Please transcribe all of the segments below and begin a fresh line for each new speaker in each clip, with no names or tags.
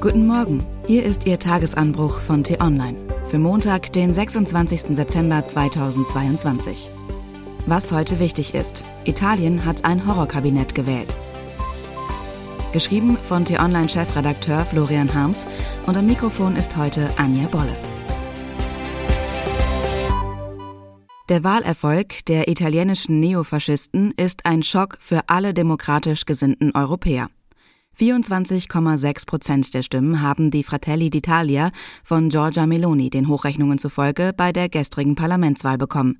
Guten Morgen, hier ist Ihr Tagesanbruch von T-Online für Montag, den 26. September 2022. Was heute wichtig ist. Italien hat ein Horrorkabinett gewählt. Geschrieben von T-Online-Chefredakteur Florian Harms und am Mikrofon ist heute Anja Bolle. Der Wahlerfolg der italienischen Neofaschisten ist ein Schock für alle demokratisch gesinnten Europäer. 24,6 Prozent der Stimmen haben die Fratelli d'Italia von Giorgia Meloni den Hochrechnungen zufolge bei der gestrigen Parlamentswahl bekommen.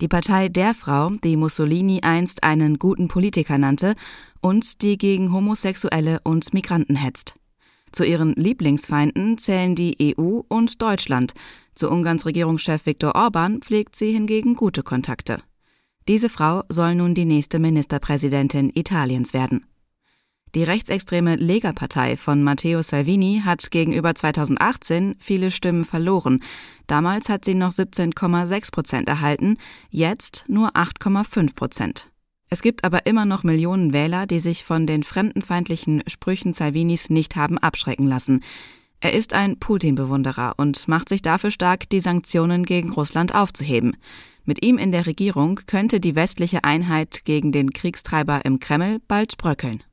Die Partei der Frau, die Mussolini einst einen guten Politiker nannte und die gegen Homosexuelle und Migranten hetzt. Zu ihren Lieblingsfeinden zählen die EU und Deutschland. Zu Ungarns Regierungschef Viktor Orban pflegt sie hingegen gute Kontakte. Diese Frau soll nun die nächste Ministerpräsidentin Italiens werden. Die rechtsextreme Lega-Partei von Matteo Salvini hat gegenüber 2018 viele Stimmen verloren. Damals hat sie noch 17,6 Prozent erhalten, jetzt nur 8,5 Prozent. Es gibt aber immer noch Millionen Wähler, die sich von den fremdenfeindlichen Sprüchen Salvinis nicht haben abschrecken lassen. Er ist ein Putin-Bewunderer und macht sich dafür stark, die Sanktionen gegen Russland aufzuheben. Mit ihm in der Regierung könnte die westliche Einheit gegen den Kriegstreiber im Kreml bald bröckeln.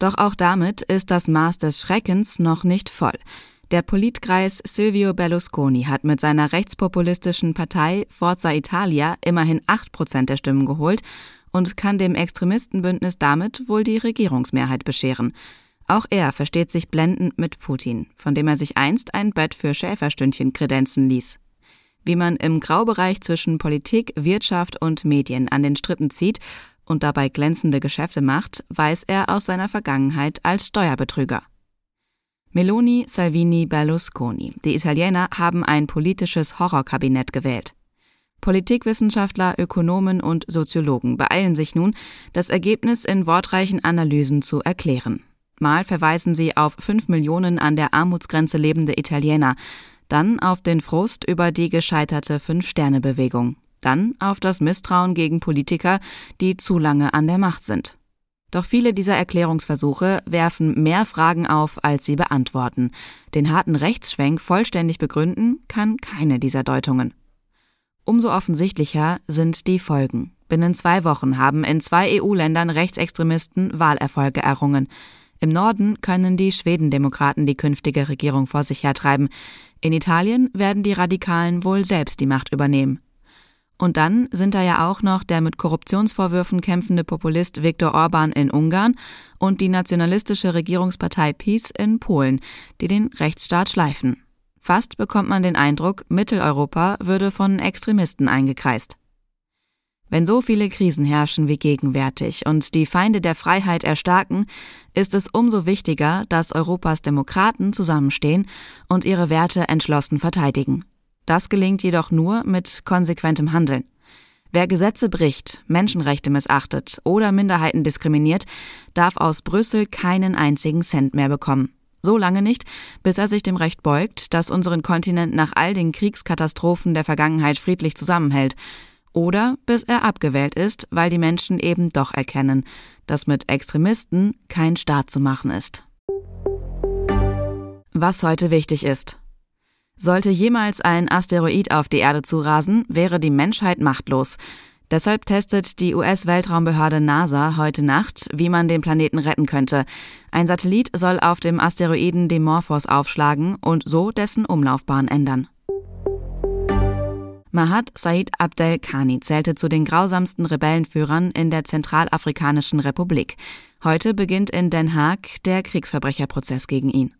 Doch auch damit ist das Maß des Schreckens noch nicht voll. Der Politkreis Silvio Berlusconi hat mit seiner rechtspopulistischen Partei Forza Italia immerhin 8 Prozent der Stimmen geholt und kann dem Extremistenbündnis damit wohl die Regierungsmehrheit bescheren. Auch er versteht sich blendend mit Putin, von dem er sich einst ein Bett für Schäferstündchen kredenzen ließ. Wie man im Graubereich zwischen Politik, Wirtschaft und Medien an den Strippen zieht und dabei glänzende Geschäfte macht, weiß er aus seiner Vergangenheit als Steuerbetrüger. Meloni, Salvini, Berlusconi. Die Italiener haben ein politisches Horrorkabinett gewählt. Politikwissenschaftler, Ökonomen und Soziologen beeilen sich nun, das Ergebnis in wortreichen Analysen zu erklären. Mal verweisen sie auf fünf Millionen an der Armutsgrenze lebende Italiener, dann auf den Frust über die gescheiterte Fünf-Sterne-Bewegung dann auf das Misstrauen gegen Politiker, die zu lange an der Macht sind. Doch viele dieser Erklärungsversuche werfen mehr Fragen auf, als sie beantworten. Den harten Rechtsschwenk vollständig begründen kann keine dieser Deutungen. Umso offensichtlicher sind die Folgen. Binnen zwei Wochen haben in zwei EU-Ländern Rechtsextremisten Wahlerfolge errungen. Im Norden können die Schwedendemokraten die künftige Regierung vor sich hertreiben. In Italien werden die Radikalen wohl selbst die Macht übernehmen. Und dann sind da ja auch noch der mit Korruptionsvorwürfen kämpfende Populist Viktor Orban in Ungarn und die nationalistische Regierungspartei PiS in Polen, die den Rechtsstaat schleifen. Fast bekommt man den Eindruck, Mitteleuropa würde von Extremisten eingekreist. Wenn so viele Krisen herrschen wie gegenwärtig und die Feinde der Freiheit erstarken, ist es umso wichtiger, dass Europas Demokraten zusammenstehen und ihre Werte entschlossen verteidigen. Das gelingt jedoch nur mit konsequentem Handeln. Wer Gesetze bricht, Menschenrechte missachtet oder Minderheiten diskriminiert, darf aus Brüssel keinen einzigen Cent mehr bekommen. So lange nicht, bis er sich dem Recht beugt, das unseren Kontinent nach all den Kriegskatastrophen der Vergangenheit friedlich zusammenhält, oder bis er abgewählt ist, weil die Menschen eben doch erkennen, dass mit Extremisten kein Staat zu machen ist. Was heute wichtig ist. Sollte jemals ein Asteroid auf die Erde zurasen, wäre die Menschheit machtlos. Deshalb testet die US-Weltraumbehörde NASA heute Nacht, wie man den Planeten retten könnte. Ein Satellit soll auf dem Asteroiden Dimorphos aufschlagen und so dessen Umlaufbahn ändern. Mahat Said Abdel Khani zählte zu den grausamsten Rebellenführern in der Zentralafrikanischen Republik. Heute beginnt in Den Haag der Kriegsverbrecherprozess gegen ihn.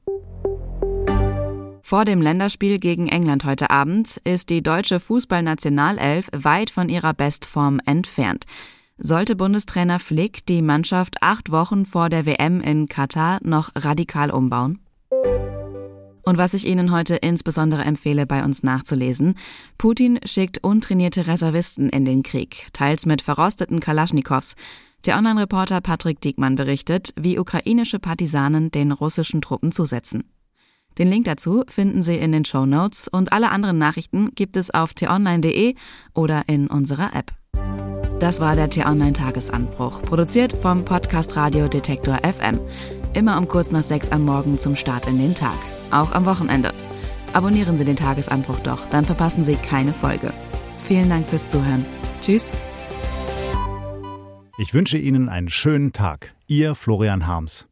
Vor dem Länderspiel gegen England heute Abend ist die deutsche Fußballnationalelf weit von ihrer Bestform entfernt. Sollte Bundestrainer Flick die Mannschaft acht Wochen vor der WM in Katar noch radikal umbauen? Und was ich Ihnen heute insbesondere empfehle, bei uns nachzulesen, Putin schickt untrainierte Reservisten in den Krieg, teils mit verrosteten Kalaschnikows. Der Online-Reporter Patrick Diekmann berichtet, wie ukrainische Partisanen den russischen Truppen zusetzen. Den Link dazu finden Sie in den Show Notes und alle anderen Nachrichten gibt es auf t-online.de oder in unserer App. Das war der T-Online Tagesanbruch, produziert vom Podcast Radio Detektor FM. Immer um kurz nach sechs am Morgen zum Start in den Tag. Auch am Wochenende. Abonnieren Sie den Tagesanbruch doch, dann verpassen Sie keine Folge. Vielen Dank fürs Zuhören. Tschüss.
Ich wünsche Ihnen einen schönen Tag. Ihr Florian Harms.